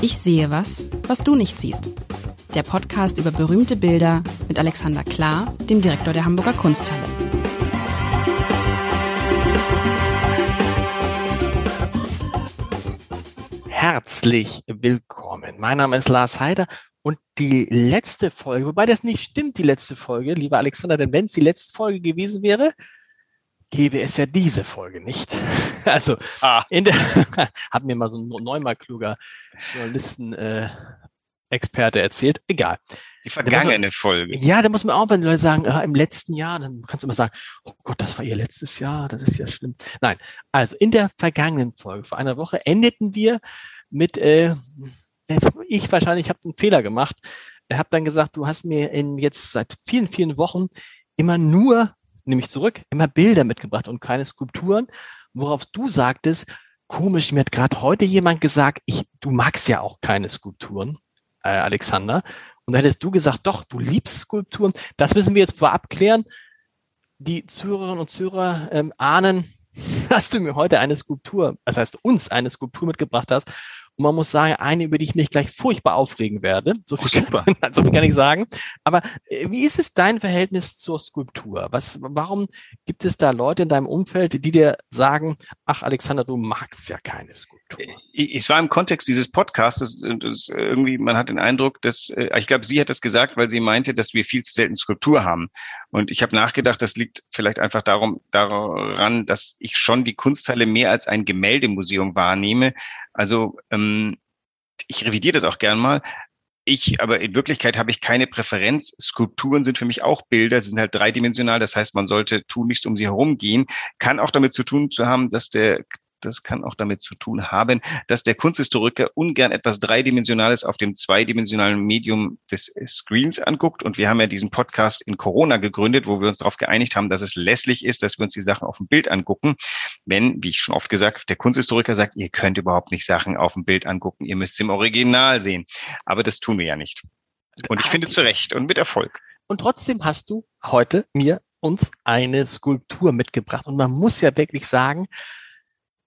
Ich sehe was, was du nicht siehst. Der Podcast über berühmte Bilder mit Alexander Klar, dem Direktor der Hamburger Kunsthalle. Herzlich willkommen. Mein Name ist Lars Heider und die letzte Folge, wobei das nicht stimmt, die letzte Folge, lieber Alexander, denn wenn es die letzte Folge gewesen wäre, gäbe es ja diese Folge nicht. Also, ah. in der, hat mir mal so ein neunmal kluger Journalisten, äh, Experte erzählt. Egal. Die vergangene man, Folge. Ja, da muss man auch, wenn Leute sagen, äh, im letzten Jahr, dann kannst du immer sagen, oh Gott, das war ihr letztes Jahr, das ist ja schlimm. Nein, also in der vergangenen Folge vor einer Woche endeten wir mit, äh, ich wahrscheinlich habe einen Fehler gemacht. Ich habe dann gesagt, du hast mir in jetzt seit vielen, vielen Wochen immer nur nämlich zurück, immer Bilder mitgebracht und keine Skulpturen, worauf du sagtest, komisch, mir hat gerade heute jemand gesagt, ich, du magst ja auch keine Skulpturen, äh, Alexander. Und da hättest du gesagt, doch, du liebst Skulpturen. Das müssen wir jetzt vorab klären. Die Zuhörerinnen und Zuhörer ähm, ahnen, dass du mir heute eine Skulptur, das heißt uns eine Skulptur mitgebracht hast. Und man muss sagen, eine, über die ich mich gleich furchtbar aufregen werde. So viel, oh. Kann, so viel kann ich sagen. Aber äh, wie ist es dein Verhältnis zur Skulptur? Was, warum gibt es da Leute in deinem Umfeld, die dir sagen, ach Alexander, du magst ja keine Skulptur? Ich, ich war im Kontext dieses Podcasts, das irgendwie, man hat den Eindruck, dass, äh, ich glaube, sie hat das gesagt, weil sie meinte, dass wir viel zu selten Skulptur haben. Und ich habe nachgedacht, das liegt vielleicht einfach darum, daran, dass ich schon die Kunsthalle mehr als ein Gemäldemuseum wahrnehme. Also ähm, ich revidiere das auch gern mal. Ich, aber in Wirklichkeit habe ich keine Präferenz. Skulpturen sind für mich auch Bilder, sind halt dreidimensional. Das heißt, man sollte tunlichst um sie herumgehen. Kann auch damit zu tun zu haben, dass der das kann auch damit zu tun haben, dass der Kunsthistoriker ungern etwas Dreidimensionales auf dem zweidimensionalen Medium des Screens anguckt. Und wir haben ja diesen Podcast in Corona gegründet, wo wir uns darauf geeinigt haben, dass es lässlich ist, dass wir uns die Sachen auf dem Bild angucken. Wenn, wie ich schon oft gesagt, der Kunsthistoriker sagt, ihr könnt überhaupt nicht Sachen auf dem Bild angucken, ihr müsst es im Original sehen. Aber das tun wir ja nicht. Und ich finde zu Recht und mit Erfolg. Und trotzdem hast du heute mir uns eine Skulptur mitgebracht. Und man muss ja wirklich sagen,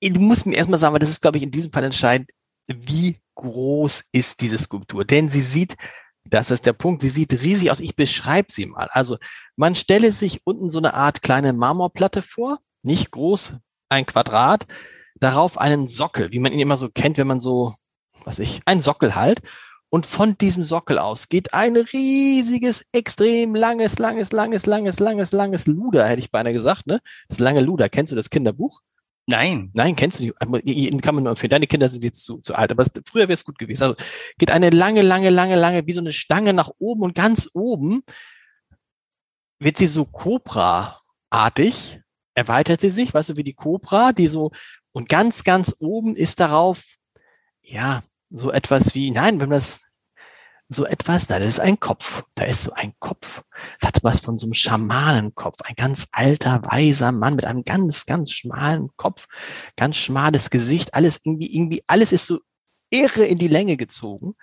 du musst mir erstmal sagen, weil das ist, glaube ich, in diesem Fall entscheidend, wie groß ist diese Skulptur? Denn sie sieht, das ist der Punkt, sie sieht riesig aus. Ich beschreibe sie mal. Also man stelle sich unten so eine Art kleine Marmorplatte vor, nicht groß, ein Quadrat, darauf einen Sockel, wie man ihn immer so kennt, wenn man so, was ich, ein Sockel halt. Und von diesem Sockel aus geht ein riesiges, extrem langes, langes, langes, langes, langes, langes Luder, hätte ich beinahe gesagt, ne? Das lange Luder, kennst du das Kinderbuch? Nein. Nein, kennst du nicht. Kann man nur empfehlen. Deine Kinder sind jetzt zu, zu alt, aber es, früher wäre es gut gewesen. Also geht eine lange, lange, lange, lange, wie so eine Stange nach oben und ganz oben wird sie so Cobra-artig, erweitert sie sich, weißt du, wie die Cobra, die so, und ganz, ganz oben ist darauf, ja, so etwas wie, nein, wenn man das so etwas, das ist ein Kopf. Da ist so ein Kopf. Das hat was von so einem Schamanenkopf. Ein ganz alter, weiser Mann mit einem ganz, ganz schmalen Kopf, ganz schmales Gesicht. Alles irgendwie, irgendwie, alles ist so irre in die Länge gezogen.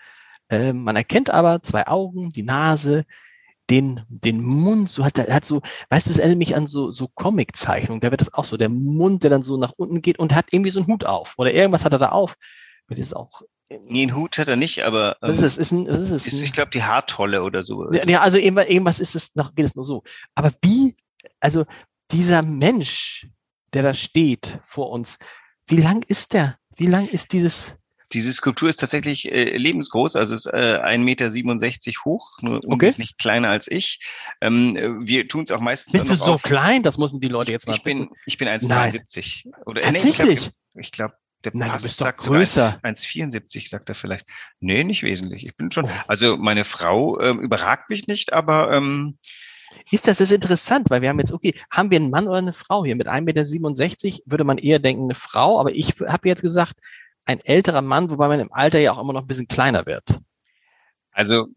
Äh, man erkennt aber zwei Augen, die Nase, den, den Mund, so hat er, hat so, weißt du, es erinnert mich an so, so Comic-Zeichnungen, da wird das auch so, der Mund, der dann so nach unten geht und hat irgendwie so einen Hut auf oder irgendwas hat er da auf. Das ist auch Nee, einen Hut hat er nicht, aber ähm, was ist es? Ist ein, was ist es? Ist, ich glaube, die Haartolle oder so. Ja, ja also irgendwas ist es noch, geht es nur so. Aber wie, also dieser Mensch, der da steht vor uns, wie lang ist der? Wie lang ist dieses? Diese Skulptur ist tatsächlich äh, lebensgroß, also ist äh, 1,67 Meter hoch, nur okay. ist nicht kleiner als ich. Ähm, wir tun es auch meistens. Bist du so auf. klein? Das müssen die Leute jetzt mal ich wissen. Bin, ich bin 1,72. Oder Tatsächlich? Nee, ich glaube, glaub, der Nein, Pass du bist doch größer. 1,74 sagt er vielleicht. Nee, nicht wesentlich. Ich bin schon, oh. also meine Frau ähm, überragt mich nicht, aber ähm, ist das, das ist interessant, weil wir haben jetzt, okay, haben wir einen Mann oder eine Frau hier? Mit 1,67 Meter würde man eher denken, eine Frau, aber ich habe jetzt gesagt, ein älterer Mann, wobei man im Alter ja auch immer noch ein bisschen kleiner wird. Also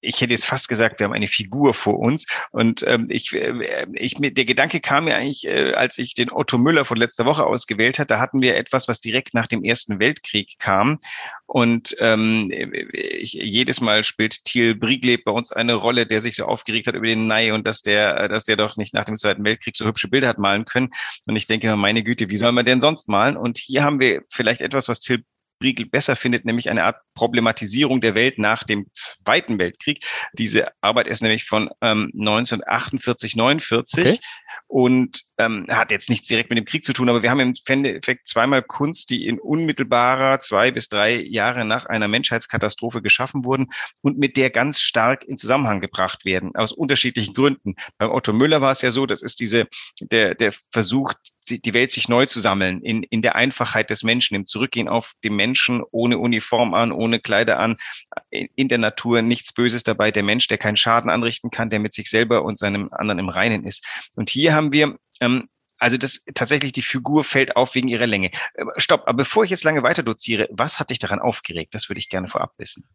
ich hätte jetzt fast gesagt, wir haben eine Figur vor uns. Und ähm, ich, äh, ich, der Gedanke kam mir eigentlich, äh, als ich den Otto Müller von letzter Woche ausgewählt hat. Da hatten wir etwas, was direkt nach dem Ersten Weltkrieg kam. Und ähm, ich, jedes Mal spielt Thiel Briegleb bei uns eine Rolle, der sich so aufgeregt hat über den Nei und dass der, dass der doch nicht nach dem Zweiten Weltkrieg so hübsche Bilder hat malen können. Und ich denke, meine Güte, wie soll man denn sonst malen? Und hier haben wir vielleicht etwas, was Thiel Briegel besser findet, nämlich eine Art Problematisierung der Welt nach dem Zweiten Weltkrieg. Diese Arbeit ist nämlich von ähm, 1948, 49 okay. und ähm, hat jetzt nichts direkt mit dem Krieg zu tun, aber wir haben im Endeffekt zweimal Kunst, die in unmittelbarer zwei bis drei Jahre nach einer Menschheitskatastrophe geschaffen wurden und mit der ganz stark in Zusammenhang gebracht werden, aus unterschiedlichen Gründen. Beim Otto Müller war es ja so, das ist diese, der, der Versuch, die Welt sich neu zu sammeln, in, in der Einfachheit des Menschen, im Zurückgehen auf den Menschen, ohne Uniform an, ohne Kleider an, in der Natur, nichts Böses dabei, der Mensch, der keinen Schaden anrichten kann, der mit sich selber und seinem anderen im Reinen ist. Und hier haben wir ähm, also das tatsächlich die Figur fällt auf wegen ihrer Länge. Äh, stopp, aber bevor ich jetzt lange weiter doziere, was hat dich daran aufgeregt? Das würde ich gerne vorab wissen.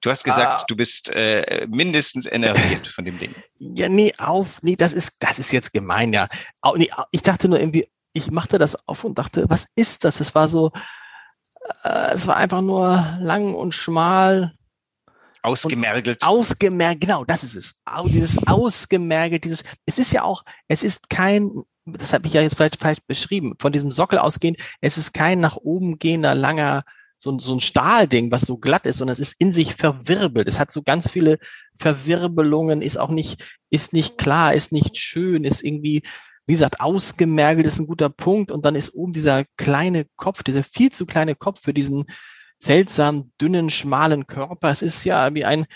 Du hast gesagt, ah. du bist äh, mindestens enerviert von dem Ding. Ja, nee, auf, nee, das ist, das ist jetzt gemein, ja. Auch, nee, ich dachte nur irgendwie, ich machte das auf und dachte, was ist das? Es war so, äh, es war einfach nur lang und schmal. Ausgemergelt. Ausgemergelt, genau, das ist es. Dieses ausgemergelt, dieses, es ist ja auch, es ist kein, das habe ich ja jetzt vielleicht falsch beschrieben, von diesem Sockel ausgehend, es ist kein nach oben gehender, langer so, so ein Stahlding, was so glatt ist, sondern es ist in sich verwirbelt. Es hat so ganz viele Verwirbelungen, ist auch nicht, ist nicht klar, ist nicht schön, ist irgendwie, wie gesagt, ausgemergelt ist ein guter Punkt. Und dann ist oben dieser kleine Kopf, dieser viel zu kleine Kopf für diesen seltsam dünnen, schmalen Körper. Es ist ja wie ein,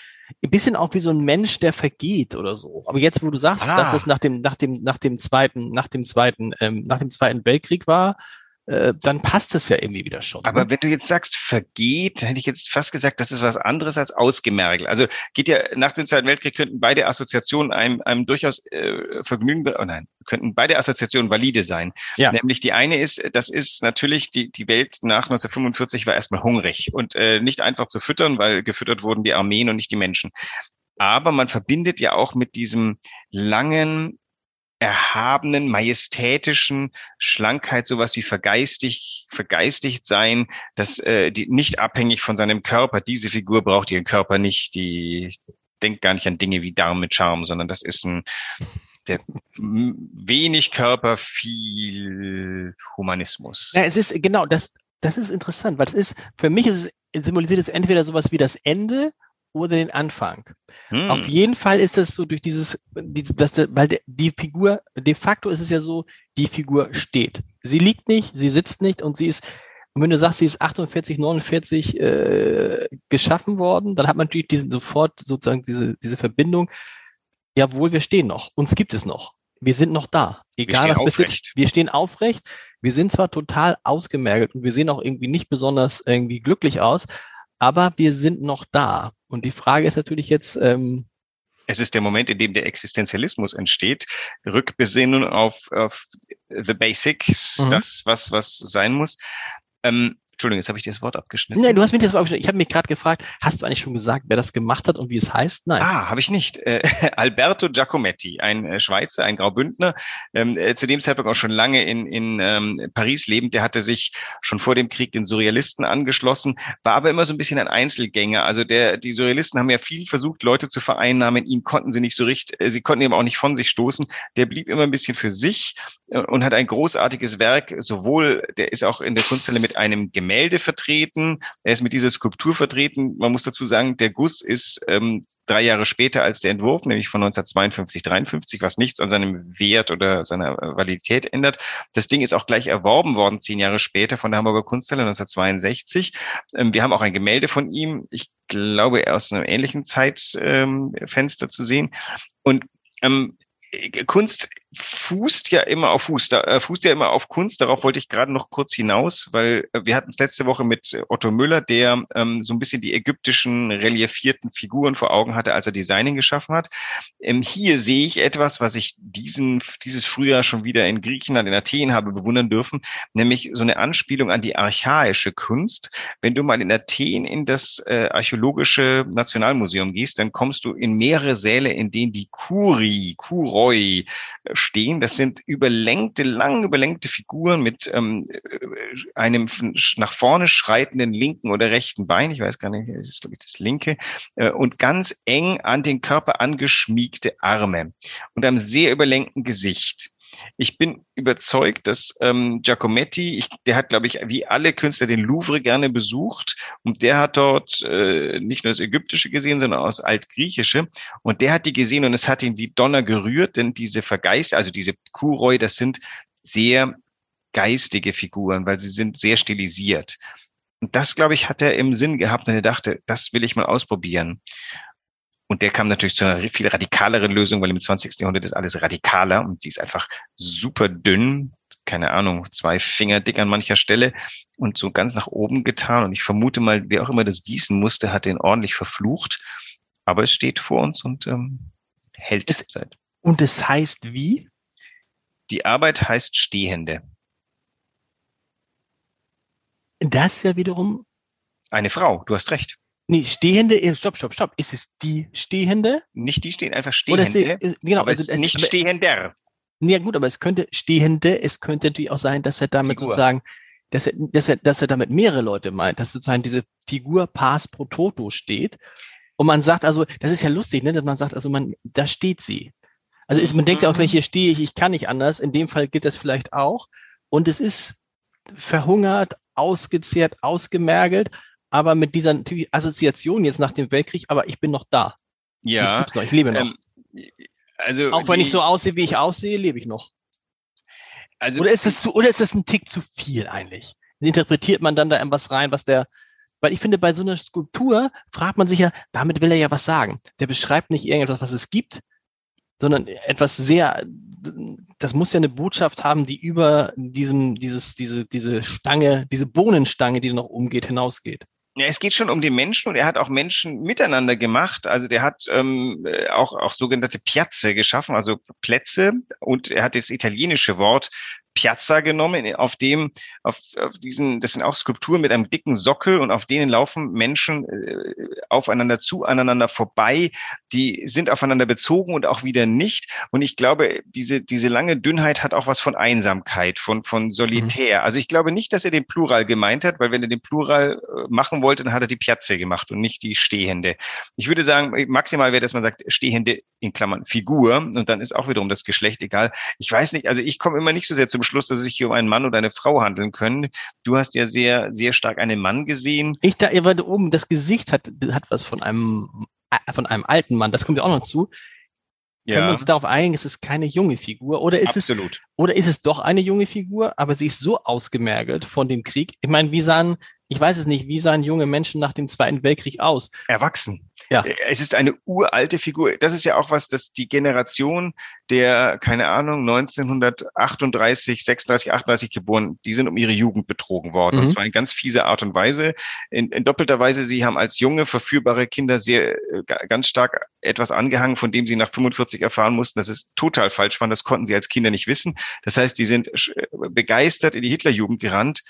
ein bisschen auch wie so ein Mensch, der vergeht oder so. Aber jetzt, wo du sagst, ah. dass es nach dem, nach dem, nach dem zweiten, nach dem zweiten, ähm, nach dem zweiten Weltkrieg war, äh, dann passt es ja irgendwie wieder schon. Aber ne? wenn du jetzt sagst, vergeht, hätte ich jetzt fast gesagt, das ist was anderes als ausgemergelt. Also geht ja nach dem Zweiten Weltkrieg könnten beide Assoziationen einem, einem durchaus äh, Vergnügen, oh nein, könnten beide Assoziationen valide sein. Ja. Nämlich die eine ist, das ist natürlich, die, die Welt nach 1945 war erstmal hungrig und äh, nicht einfach zu füttern, weil gefüttert wurden die Armeen und nicht die Menschen. Aber man verbindet ja auch mit diesem langen, erhabenen, majestätischen Schlankheit, sowas wie vergeistigt, vergeistigt sein, dass äh, die nicht abhängig von seinem Körper. Diese Figur braucht ihren Körper nicht, die denkt gar nicht an Dinge wie Darm mit Charme, sondern das ist ein der wenig Körper, viel Humanismus. Ja, es ist genau das. Das ist interessant, weil es ist für mich ist es symbolisiert es entweder sowas wie das Ende oder den Anfang. Hm. Auf jeden Fall ist das so durch dieses, die, das, weil die Figur, de facto ist es ja so, die Figur steht. Sie liegt nicht, sie sitzt nicht und sie ist, wenn du sagst, sie ist 48, 49 äh, geschaffen worden, dann hat man natürlich diesen sofort sozusagen diese, diese Verbindung. Jawohl, wir stehen noch. Uns gibt es noch. Wir sind noch da. Egal was passiert. Wir stehen aufrecht. Wir sind zwar total ausgemergelt und wir sehen auch irgendwie nicht besonders irgendwie glücklich aus, aber wir sind noch da. Und die Frage ist natürlich jetzt, ähm, es ist der Moment, in dem der Existenzialismus entsteht, Rückbesinnung auf, auf the basics, mhm. das, was, was sein muss. Ähm, Entschuldigung, jetzt habe ich dir das Wort abgeschnitten. Nein, du hast mir das Wort abgeschnitten. Ich habe mich gerade gefragt, hast du eigentlich schon gesagt, wer das gemacht hat und wie es heißt? Nein. Ah, habe ich nicht. Äh, Alberto Giacometti, ein äh, Schweizer, ein Graubündner, ähm, äh, zu dem Zeitpunkt auch schon lange in, in ähm, Paris lebend. Der hatte sich schon vor dem Krieg den Surrealisten angeschlossen, war aber immer so ein bisschen ein Einzelgänger. Also der, die Surrealisten haben ja viel versucht, Leute zu vereinnahmen. Ihn konnten sie nicht so richtig, äh, sie konnten eben auch nicht von sich stoßen. Der blieb immer ein bisschen für sich äh, und hat ein großartiges Werk, sowohl, der ist auch in der Kunsthalle mit einem Gemälde Gemälde vertreten, er ist mit dieser Skulptur vertreten. Man muss dazu sagen, der Guss ist ähm, drei Jahre später als der Entwurf, nämlich von 1952, 53, was nichts an seinem Wert oder seiner Validität ändert. Das Ding ist auch gleich erworben worden, zehn Jahre später von der Hamburger Kunsthalle 1962. Ähm, wir haben auch ein Gemälde von ihm. Ich glaube, aus einem ähnlichen Zeitfenster ähm, zu sehen. Und ähm, Kunst fußt ja immer auf Fuß, da, äh, fußt ja immer auf Kunst. Darauf wollte ich gerade noch kurz hinaus, weil äh, wir hatten es letzte Woche mit Otto Müller, der ähm, so ein bisschen die ägyptischen reliefierten Figuren vor Augen hatte, als er Designing geschaffen hat. Ähm, hier sehe ich etwas, was ich diesen, dieses Frühjahr schon wieder in Griechenland, in Athen habe bewundern dürfen, nämlich so eine Anspielung an die archaische Kunst. Wenn du mal in Athen in das äh, archäologische Nationalmuseum gehst, dann kommst du in mehrere Säle, in denen die Kuri, Kuroi, stehen. Das sind überlängte, lang überlängte Figuren mit ähm, einem nach vorne schreitenden linken oder rechten Bein. Ich weiß gar nicht, das ist glaube ich das linke. Äh, und ganz eng an den Körper angeschmiegte Arme und einem sehr überlängten Gesicht. Ich bin überzeugt, dass ähm, Giacometti, ich, der hat, glaube ich, wie alle Künstler den Louvre gerne besucht und der hat dort äh, nicht nur das Ägyptische gesehen, sondern auch das Altgriechische und der hat die gesehen und es hat ihn wie Donner gerührt, denn diese Vergeist, also diese Kuroi, das sind sehr geistige Figuren, weil sie sind sehr stilisiert. Und das, glaube ich, hat er im Sinn gehabt und er dachte, das will ich mal ausprobieren. Und der kam natürlich zu einer viel radikaleren Lösung, weil im 20. Jahrhundert ist alles radikaler und die ist einfach super dünn, keine Ahnung, zwei Finger dick an mancher Stelle und so ganz nach oben getan. Und ich vermute mal, wer auch immer das gießen musste, hat den ordentlich verflucht. Aber es steht vor uns und ähm, hält es, seit. Und es heißt wie? Die Arbeit heißt Stehende. Das ja wiederum. Eine Frau, du hast recht. Nee, Stehende, stopp, stopp, stopp. Ist es die Stehende? Nicht die stehen, einfach Stehende. Oder ist, genau, aber also, es ist nicht aber, Stehender. Ja gut, aber es könnte Stehende, es könnte natürlich auch sein, dass er damit Figur. sozusagen, dass er, dass er, dass er damit mehrere Leute meint, dass sozusagen diese Figur Pass pro Toto steht. Und man sagt also, das ist ja lustig, ne, dass man sagt, also man, da steht sie. Also ist, man mhm. denkt ja auch, wenn hier stehe ich, ich kann nicht anders. In dem Fall gilt das vielleicht auch. Und es ist verhungert, ausgezehrt, ausgemergelt, aber mit dieser Assoziation jetzt nach dem Weltkrieg, aber ich bin noch da. Ja. Ich gibt's noch, ich lebe noch. Ähm, also auch wenn die, ich so aussehe, wie ich aussehe, lebe ich noch. Also oder ist es zu, oder ist das ein Tick zu viel eigentlich? Interpretiert man dann da etwas rein, was der, weil ich finde, bei so einer Skulptur fragt man sich ja, damit will er ja was sagen. Der beschreibt nicht irgendetwas, was es gibt, sondern etwas sehr, das muss ja eine Botschaft haben, die über diesem, dieses, diese, diese Stange, diese Bohnenstange, die noch umgeht, hinausgeht. Ja, es geht schon um den Menschen und er hat auch Menschen miteinander gemacht. Also der hat ähm, auch, auch sogenannte Piazze geschaffen, also Plätze. Und er hat das italienische Wort Piazza genommen, auf dem, auf, auf diesen, das sind auch Skulpturen mit einem dicken Sockel und auf denen laufen Menschen äh, aufeinander zu, aneinander vorbei, die sind aufeinander bezogen und auch wieder nicht. Und ich glaube, diese, diese lange Dünnheit hat auch was von Einsamkeit, von, von Solitär. Mhm. Also ich glaube nicht, dass er den Plural gemeint hat, weil wenn er den Plural äh, machen wollte, dann hat er die Piazza gemacht und nicht die Stehende. Ich würde sagen, maximal wäre, dass man sagt, Stehende in Klammern Figur und dann ist auch wiederum das Geschlecht egal. Ich weiß nicht, also ich komme immer nicht so sehr zum zum Schluss, dass es sich hier um einen Mann oder eine Frau handeln können. Du hast ja sehr, sehr stark einen Mann gesehen. Ich da, weil oben das Gesicht hat, hat was von einem, äh, von einem alten Mann. Das kommt ja auch noch zu. Ja. Können wir uns darauf einigen, es ist keine junge Figur oder ist Absolut. es oder ist es doch eine junge Figur, aber sie ist so ausgemergelt von dem Krieg. Ich meine, wie sahen, ich weiß es nicht, wie sahen junge Menschen nach dem Zweiten Weltkrieg aus? Erwachsen. Ja. Äh, es ist eine uralte Figur. Das ist ja auch was, dass die Generation der, keine Ahnung, 1938, 36, 38 geboren, die sind um ihre Jugend betrogen worden. Mhm. Und zwar in ganz fiese Art und Weise. In, in doppelter Weise, sie haben als junge, verführbare Kinder sehr, äh, ganz stark etwas angehangen, von dem sie nach 45 erfahren mussten, dass es total falsch war. Das konnten sie als Kinder nicht wissen. Das heißt, die sind äh, begeistert in die Hitlerjugend gerannt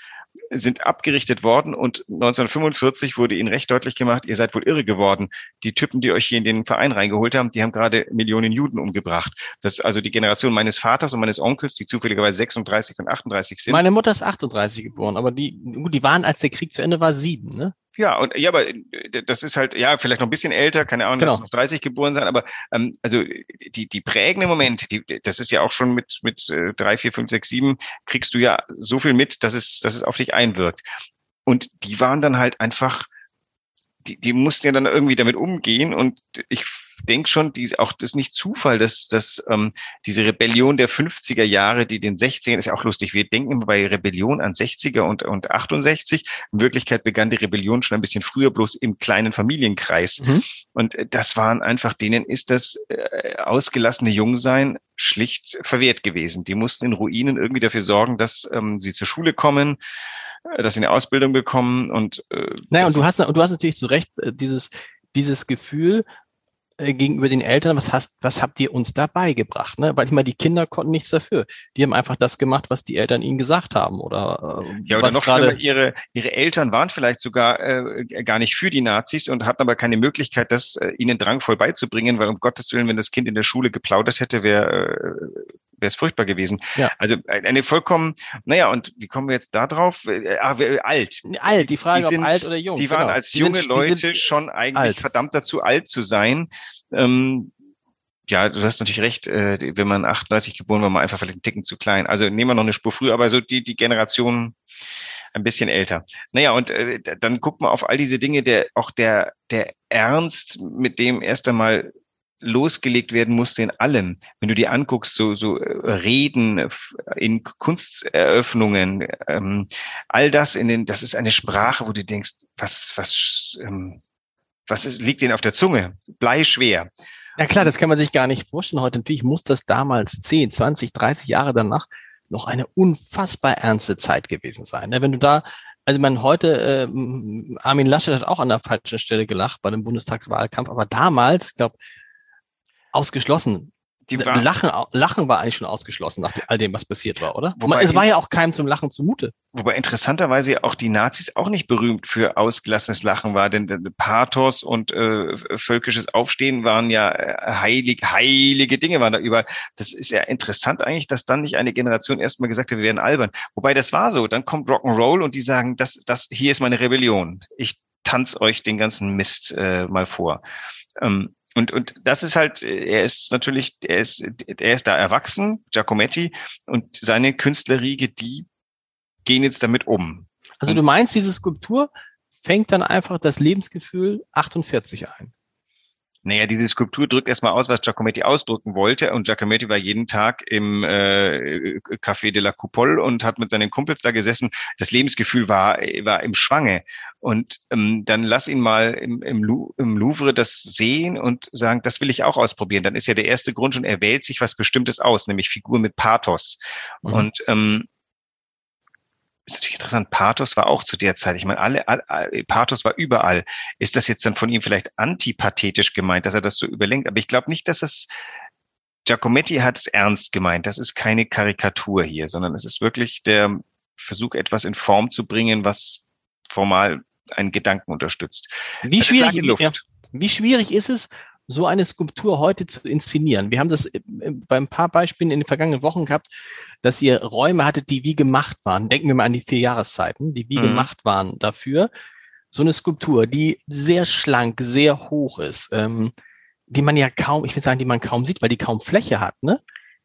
sind abgerichtet worden und 1945 wurde ihnen recht deutlich gemacht, ihr seid wohl irre geworden. Die Typen, die euch hier in den Verein reingeholt haben, die haben gerade Millionen Juden umgebracht. Das ist also die Generation meines Vaters und meines Onkels, die zufälligerweise 36 und 38 sind. Meine Mutter ist 38 geboren, aber die, die waren, als der Krieg zu Ende war, sieben, ne? Ja, und ja, aber äh, das ist halt, ja, vielleicht noch ein bisschen älter, keine Ahnung, genau. noch 30 geboren sein, aber ähm, also die, die prägenden Momente, die, das ist ja auch schon mit, mit äh, drei, vier, fünf, sechs, sieben, kriegst du ja so viel mit, dass es, dass es auf dich einwirkt. Und die waren dann halt einfach, die, die mussten ja dann irgendwie damit umgehen und ich denke schon, die, auch das ist nicht Zufall, dass, dass ähm, diese Rebellion der 50er Jahre, die den 60ern, ist ja auch lustig. Wir denken immer bei Rebellion an 60er und, und 68. In Wirklichkeit begann die Rebellion schon ein bisschen früher, bloß im kleinen Familienkreis. Mhm. Und äh, das waren einfach, denen ist das äh, ausgelassene Jungsein schlicht verwehrt gewesen. Die mussten in Ruinen irgendwie dafür sorgen, dass ähm, sie zur Schule kommen, äh, dass sie eine Ausbildung bekommen und äh, naja, und du hast du hast natürlich zu Recht äh, dieses dieses Gefühl, gegenüber den Eltern, was hast, was habt ihr uns da beigebracht? Ne? Weil ich meine, die Kinder konnten nichts dafür. Die haben einfach das gemacht, was die Eltern ihnen gesagt haben. Oder, äh, ja, oder noch schlimmer, ihre, ihre Eltern waren vielleicht sogar äh, gar nicht für die Nazis und hatten aber keine Möglichkeit, das äh, ihnen drangvoll beizubringen, weil um Gottes Willen, wenn das Kind in der Schule geplaudert hätte, wäre äh, wäre es furchtbar gewesen. Ja. Also eine vollkommen, naja, und wie kommen wir jetzt da drauf? Äh, ah, alt. Alt, die Frage, die sind, ob alt oder jung. Die waren genau. als die junge sind, Leute schon eigentlich alt. verdammt dazu, alt zu sein. Ähm, ja, du hast natürlich recht, äh, wenn man 38 geboren war, man einfach vielleicht einen Ticken zu klein. Also nehmen wir noch eine Spur früher, aber so die, die Generation ein bisschen älter. Naja, und äh, dann guckt man auf all diese Dinge, der auch der, der Ernst, mit dem erst einmal losgelegt werden musste in allem. Wenn du dir anguckst, so, so äh, Reden in Kunsteröffnungen, ähm, all das in den, das ist eine Sprache, wo du denkst, was, was, ähm, was ist, liegt denen auf der Zunge? Bleischwer. Ja klar, das kann man sich gar nicht vorstellen heute. Natürlich muss das damals 10, 20, 30 Jahre danach noch eine unfassbar ernste Zeit gewesen sein. Ne? Wenn du da, also man heute, äh, Armin Laschet hat auch an der falschen Stelle gelacht bei dem Bundestagswahlkampf, aber damals, glaube ausgeschlossen. Die war, Lachen, Lachen war eigentlich schon ausgeschlossen nach all dem, was passiert war, oder? Wobei, es war ja auch keinem zum Lachen zumute. Wobei interessanterweise auch die Nazis auch nicht berühmt für ausgelassenes Lachen war, denn Pathos und äh, völkisches Aufstehen waren ja äh, heilig, heilige Dinge waren da überall. Das ist ja interessant eigentlich, dass dann nicht eine Generation erstmal gesagt hat, wir werden albern. Wobei das war so. Dann kommt Rock'n'Roll und die sagen, das, das hier ist meine Rebellion. Ich tanz euch den ganzen Mist äh, mal vor. Ähm, und, und das ist halt, er ist natürlich, er ist, er ist da erwachsen, Giacometti, und seine Künstlerriege, die gehen jetzt damit um. Also du meinst, diese Skulptur fängt dann einfach das Lebensgefühl 48 ein? Naja, diese Skulptur drückt erstmal aus, was Giacometti ausdrücken wollte. Und Giacometti war jeden Tag im äh, Café de la Coupole und hat mit seinen Kumpels da gesessen. Das Lebensgefühl war, war im Schwange. Und ähm, dann lass ihn mal im, im, im Louvre das sehen und sagen, das will ich auch ausprobieren. Dann ist ja der erste Grund schon, er wählt sich was Bestimmtes aus, nämlich Figur mit Pathos. Mhm. Und ähm, ist natürlich interessant, Pathos war auch zu der Zeit. Ich meine, alle, alle, Pathos war überall. Ist das jetzt dann von ihm vielleicht antipathetisch gemeint, dass er das so überlenkt? Aber ich glaube nicht, dass das Giacometti hat es ernst gemeint. Das ist keine Karikatur hier, sondern es ist wirklich der Versuch, etwas in Form zu bringen, was formal einen Gedanken unterstützt. Wie schwierig, ja, wie schwierig ist es, so eine Skulptur heute zu inszenieren. Wir haben das bei ein paar Beispielen in den vergangenen Wochen gehabt, dass ihr Räume hattet, die wie gemacht waren. Denken wir mal an die vier Jahreszeiten, die wie mhm. gemacht waren dafür. So eine Skulptur, die sehr schlank, sehr hoch ist, ähm, die man ja kaum, ich will sagen, die man kaum sieht, weil die kaum Fläche hat, ne?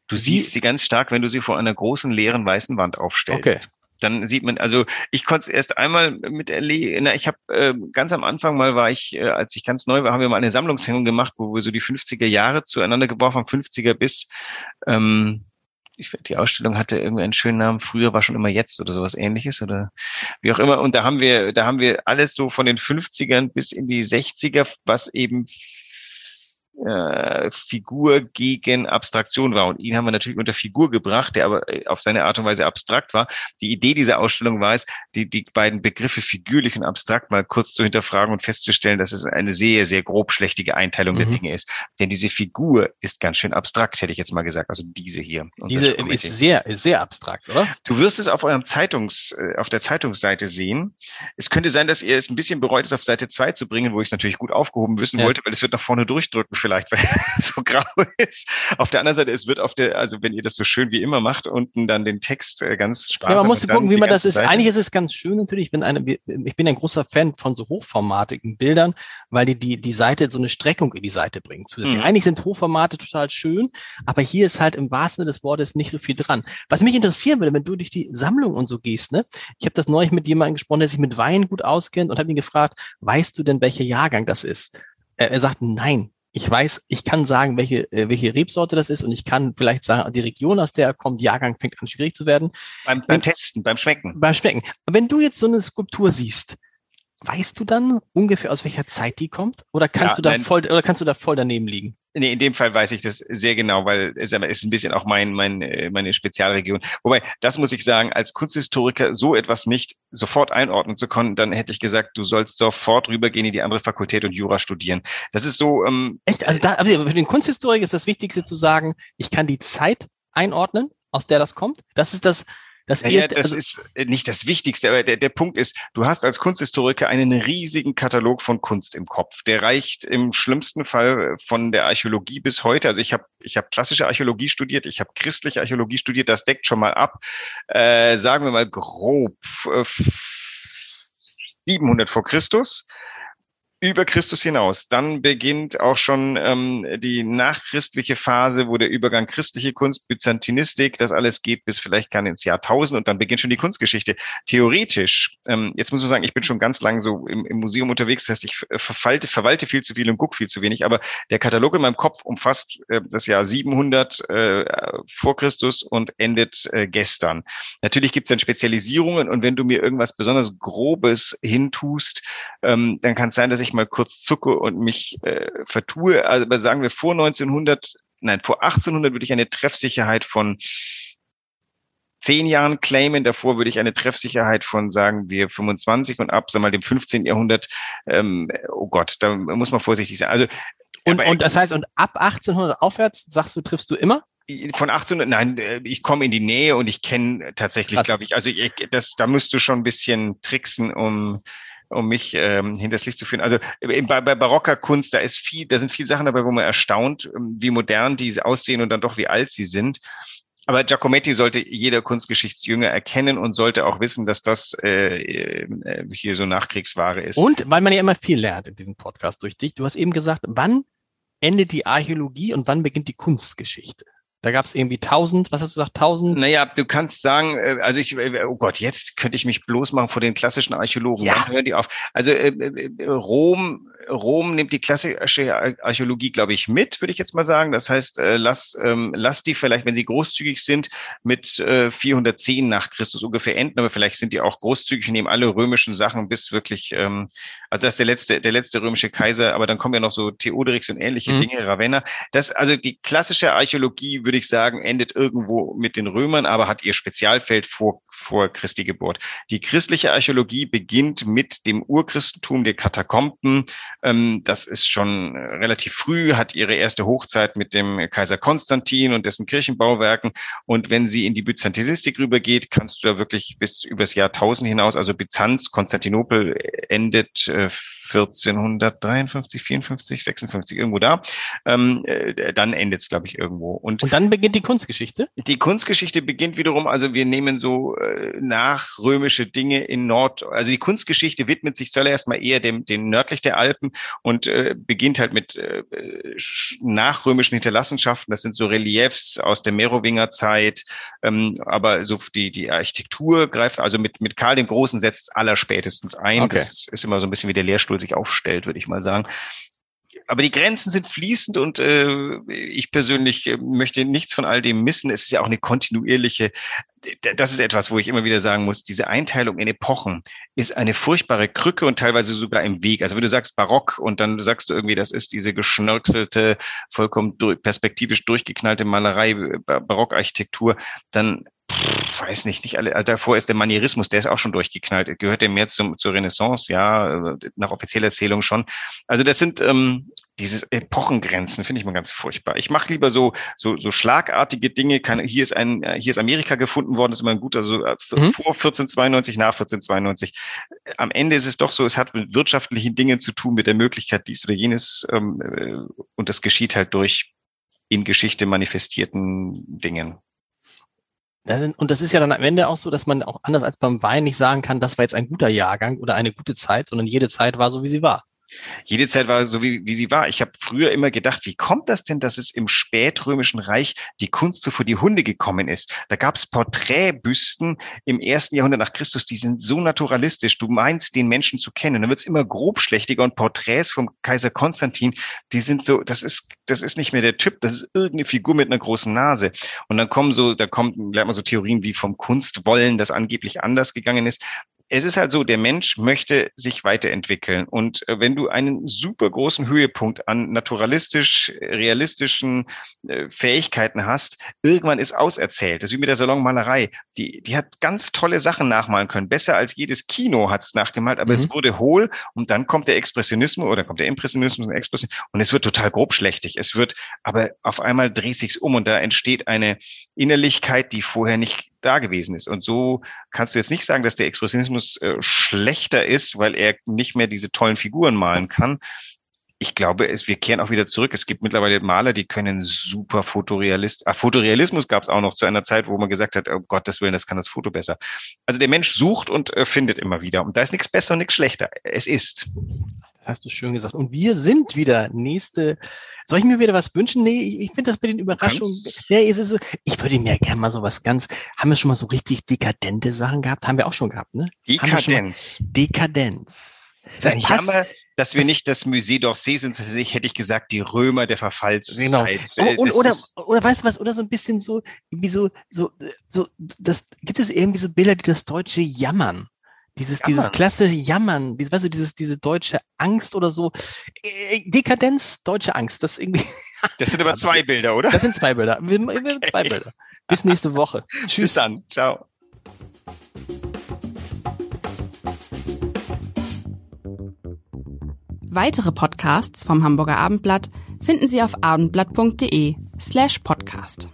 Du siehst sie ganz stark, wenn du sie vor einer großen leeren weißen Wand aufstellst. Okay dann sieht man, also ich konnte es erst einmal mit erleben. Ich habe äh, ganz am Anfang mal war ich, äh, als ich ganz neu war, haben wir mal eine Sammlungshängung gemacht, wo wir so die 50er Jahre zueinander geworfen haben, 50er bis ähm, ich, die Ausstellung hatte irgendwie einen schönen Namen, früher war schon immer jetzt oder sowas ähnliches oder wie auch immer. Und da haben wir, da haben wir alles so von den 50ern bis in die 60er, was eben äh, Figur gegen Abstraktion war. Und ihn haben wir natürlich unter Figur gebracht, der aber äh, auf seine Art und Weise abstrakt war. Die Idee dieser Ausstellung war es, die, die beiden Begriffe figürlich und abstrakt mal kurz zu hinterfragen und festzustellen, dass es eine sehr, sehr grobschlächtige Einteilung mhm. der Dinge ist. Denn diese Figur ist ganz schön abstrakt, hätte ich jetzt mal gesagt. Also diese hier. Diese ist sehr, sehr abstrakt, oder? Du wirst es auf eurem Zeitungs, äh, auf der Zeitungsseite sehen. Es könnte sein, dass ihr es ein bisschen bereut, es auf Seite zwei zu bringen, wo ich es natürlich gut aufgehoben wissen ja. wollte, weil es wird nach vorne durchdrücken vielleicht, weil es so grau ist. Auf der anderen Seite, es wird auf der, also wenn ihr das so schön wie immer macht, unten dann den Text äh, ganz sparsam. Ja, man muss gucken, wie man das ist. Seite. Eigentlich ist es ganz schön natürlich, wenn eine, ich bin ein großer Fan von so hochformatigen Bildern, weil die, die, die Seite so eine Streckung in die Seite bringen. Zusätzlich. Mhm. Eigentlich sind Hochformate total schön, aber hier ist halt im wahrsten Sinne des Wortes nicht so viel dran. Was mich interessieren würde, wenn du durch die Sammlung und so gehst, ne? Ich habe das neulich mit jemandem gesprochen, der sich mit Wein gut auskennt und habe ihn gefragt, weißt du denn, welcher Jahrgang das ist? Er sagt, nein, ich weiß, ich kann sagen, welche, äh, welche Rebsorte das ist und ich kann vielleicht sagen, die Region, aus der er kommt, Jahrgang fängt an schwierig zu werden. Beim, beim Testen, beim Schmecken. Beim Schmecken. Wenn du jetzt so eine Skulptur siehst, weißt du dann ungefähr aus welcher Zeit die kommt? Oder kannst ja, du da nein. voll, oder kannst du da voll daneben liegen? Nee, in dem Fall weiß ich das sehr genau, weil es ist ein bisschen auch mein, mein, äh, meine Spezialregion. Wobei, das muss ich sagen, als Kunsthistoriker so etwas nicht sofort einordnen zu können, dann hätte ich gesagt, du sollst sofort rübergehen in die andere Fakultät und Jura studieren. Das ist so. Ähm, Echt? Also, da, also für den Kunsthistoriker ist das Wichtigste zu sagen, ich kann die Zeit einordnen, aus der das kommt. Das ist das, das, naja, erste, das also, ist äh, nicht das Wichtigste, aber der, der Punkt ist, du hast als Kunsthistoriker einen riesigen Katalog von Kunst im Kopf. Der reicht im schlimmsten Fall von der Archäologie bis heute. Also ich habe ich hab klassische Archäologie studiert, ich habe christliche Archäologie studiert, das deckt schon mal ab, äh, sagen wir mal grob äh, 700 vor Christus über Christus hinaus. Dann beginnt auch schon ähm, die nachchristliche Phase, wo der Übergang christliche Kunst, Byzantinistik, das alles geht bis vielleicht kann ins Jahrtausend und dann beginnt schon die Kunstgeschichte. Theoretisch, ähm, jetzt muss man sagen, ich bin schon ganz lang so im, im Museum unterwegs, das heißt, ich verwalte, verwalte viel zu viel und gucke viel zu wenig, aber der Katalog in meinem Kopf umfasst äh, das Jahr 700 äh, vor Christus und endet äh, gestern. Natürlich gibt es dann Spezialisierungen und wenn du mir irgendwas besonders Grobes hintust, ähm, dann kann es sein, dass ich ich mal kurz zucke und mich äh, vertue. Also aber sagen wir vor 1900, nein, vor 1800 würde ich eine Treffsicherheit von zehn Jahren claimen. Davor würde ich eine Treffsicherheit von, sagen wir, 25 und ab, sagen wir mal, dem 15. Jahrhundert. Ähm, oh Gott, da muss man vorsichtig sein. Also und, und das heißt, und ab 1800 aufwärts, sagst du, triffst du immer? von 1800, nein, äh, ich komme in die Nähe und ich kenne tatsächlich, glaube ich, also ich, das, da müsst du schon ein bisschen tricksen, um um mich ähm, hinters Licht zu führen. Also bei, bei barocker Kunst, da ist viel, da sind viele Sachen dabei, wo man erstaunt, ähm, wie modern die aussehen und dann doch wie alt sie sind. Aber Giacometti sollte jeder Kunstgeschichtsjünger erkennen und sollte auch wissen, dass das äh, äh, hier so Nachkriegsware ist. Und weil man ja immer viel lernt in diesem Podcast durch dich, du hast eben gesagt, wann endet die Archäologie und wann beginnt die Kunstgeschichte? Da gab es irgendwie tausend, was hast du gesagt, tausend? Naja, du kannst sagen, äh, also ich, äh, oh Gott, jetzt könnte ich mich bloß machen vor den klassischen Archäologen. Ja. Dann hören die auf. Also äh, äh Rom Rom nimmt die klassische Archäologie, glaube ich, mit, würde ich jetzt mal sagen. Das heißt, äh, lass, ähm, lass die vielleicht, wenn sie großzügig sind, mit äh, 410 nach Christus ungefähr enden, aber vielleicht sind die auch großzügig und nehmen alle römischen Sachen bis wirklich, ähm, also das ist der letzte, der letzte römische Kaiser, aber dann kommen ja noch so Theoderix und ähnliche mhm. Dinge, Ravenna. Das, also die klassische Archäologie, würde ich sagen, endet irgendwo mit den Römern, aber hat ihr Spezialfeld vor, vor Christi Geburt. Die christliche Archäologie beginnt mit dem Urchristentum der Katakomben, das ist schon äh, relativ früh, hat ihre erste Hochzeit mit dem Kaiser Konstantin und dessen Kirchenbauwerken. Und wenn sie in die Byzantinistik rübergeht, kannst du da wirklich bis übers Jahrtausend hinaus, also Byzanz, Konstantinopel endet äh, 1453, 54, 56, irgendwo da. Ähm, äh, dann endet es, glaube ich, irgendwo. Und, und dann beginnt die Kunstgeschichte? Die Kunstgeschichte beginnt wiederum, also wir nehmen so äh, nachrömische Dinge in Nord, also die Kunstgeschichte widmet sich zuallererst mal eher dem, dem nördlich der Alpen und äh, beginnt halt mit äh, nachrömischen Hinterlassenschaften. Das sind so Reliefs aus der Merowinger Zeit, ähm, aber so die, die Architektur greift, also mit, mit Karl dem Großen setzt allerspätestens ein. Okay. Das ist immer so ein bisschen wie der Lehrstuhl sich aufstellt, würde ich mal sagen. Aber die Grenzen sind fließend und äh, ich persönlich äh, möchte nichts von all dem missen. Es ist ja auch eine kontinuierliche, das ist etwas, wo ich immer wieder sagen muss, diese Einteilung in Epochen ist eine furchtbare Krücke und teilweise sogar im Weg. Also wenn du sagst Barock und dann sagst du irgendwie, das ist diese geschnörkelte, vollkommen durch, perspektivisch durchgeknallte Malerei, Barockarchitektur, dann pff, weiß nicht, nicht alle, also davor ist der Manierismus, der ist auch schon durchgeknallt. Gehört der mehr zum, zur Renaissance, ja, nach offizieller Erzählung schon. Also das sind ähm, diese Epochengrenzen, finde ich mal ganz furchtbar. Ich mache lieber so, so, so schlagartige Dinge. Kann, hier ist ein, hier ist Amerika gefunden worden, das ist immer ein guter, also mhm. vor 1492, nach 1492. Am Ende ist es doch so, es hat mit wirtschaftlichen Dingen zu tun, mit der Möglichkeit dies oder jenes, ähm, äh, und das geschieht halt durch in Geschichte manifestierten Dingen. Und das ist ja dann am Ende auch so, dass man auch anders als beim Wein nicht sagen kann, das war jetzt ein guter Jahrgang oder eine gute Zeit, sondern jede Zeit war so, wie sie war. Jede Zeit war so, wie, wie sie war. Ich habe früher immer gedacht, wie kommt das denn, dass es im spätrömischen Reich die Kunst so vor die Hunde gekommen ist? Da gab es Porträtbüsten im ersten Jahrhundert nach Christus, die sind so naturalistisch. Du meinst, den Menschen zu kennen. Dann wird es immer grobschlächtiger und Porträts vom Kaiser Konstantin, die sind so, das ist, das ist nicht mehr der Typ, das ist irgendeine Figur mit einer großen Nase. Und dann kommen so, da kommt, lernt man so Theorien wie vom Kunstwollen, das angeblich anders gegangen ist es ist halt so, der Mensch möchte sich weiterentwickeln. Und äh, wenn du einen super großen Höhepunkt an naturalistisch, realistischen äh, Fähigkeiten hast, irgendwann ist auserzählt. Das ist wie mit der Salonmalerei. Die, die hat ganz tolle Sachen nachmalen können. Besser als jedes Kino hat es nachgemalt, aber mhm. es wurde hohl und dann kommt der Expressionismus oder kommt der Impressionismus und Expressionismus und es wird total grobschlächtig. Es wird, aber auf einmal dreht sich's um und da entsteht eine Innerlichkeit, die vorher nicht da gewesen ist. Und so kannst du jetzt nicht sagen, dass der Expressionismus äh, schlechter ist, weil er nicht mehr diese tollen Figuren malen kann. Ich glaube, es, wir kehren auch wieder zurück. Es gibt mittlerweile Maler, die können super Fotorealist. Ah, Fotorealismus gab es auch noch zu einer Zeit, wo man gesagt hat, oh Gottes Willen, das kann das Foto besser. Also der Mensch sucht und äh, findet immer wieder. Und da ist nichts besser und nichts schlechter. Es ist. Das hast du schön gesagt. Und wir sind wieder nächste. Soll ich mir wieder was wünschen? Nee, ich, ich finde das mit den Überraschungen. Nee, es ist so, ich würde mir gerne mal so was ganz. Haben wir schon mal so richtig dekadente Sachen gehabt? Haben wir auch schon gehabt, ne? Dekadenz. Dekadenz. Das ist passt, Jammer, dass wir das nicht das Musée d'Orsay sind, sondern hätte ich gesagt, die Römer der Verfallszeit. Genau. Und, oder, oder weißt du was, oder so ein bisschen so, wie so, so, so, das, gibt es irgendwie so Bilder, die das deutsche Jammern? Dieses, Jammern. dieses klassische Jammern, dieses, weißt du, dieses, diese deutsche Angst oder so. Äh, Dekadenz, deutsche Angst, das irgendwie. Das sind aber zwei Bilder, oder? Das sind zwei Bilder. Wir, wir zwei Bilder. Bis nächste Woche. Tschüss. Bis dann. Ciao. Weitere Podcasts vom Hamburger Abendblatt finden Sie auf abendblatt.de slash podcast.